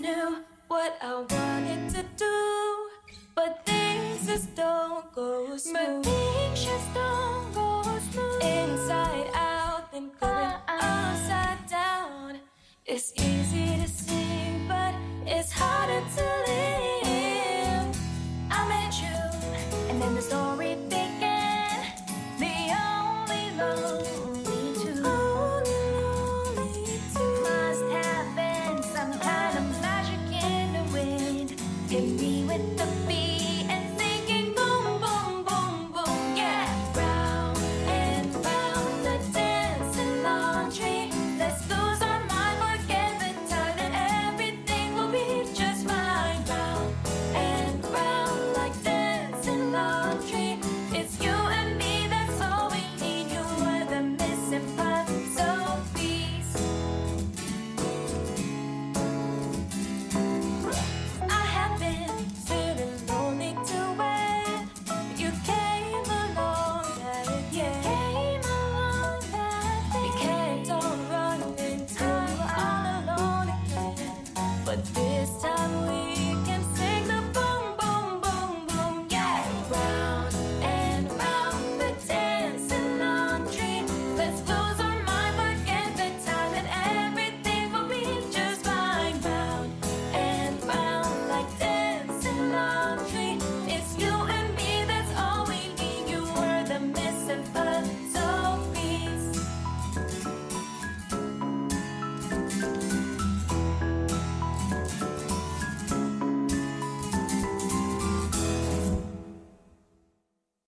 knew what I wanted to do, but things just don't go smooth. My things just don't go smooth. Inside out, then going uh, uh, upside down. It's you. laundry.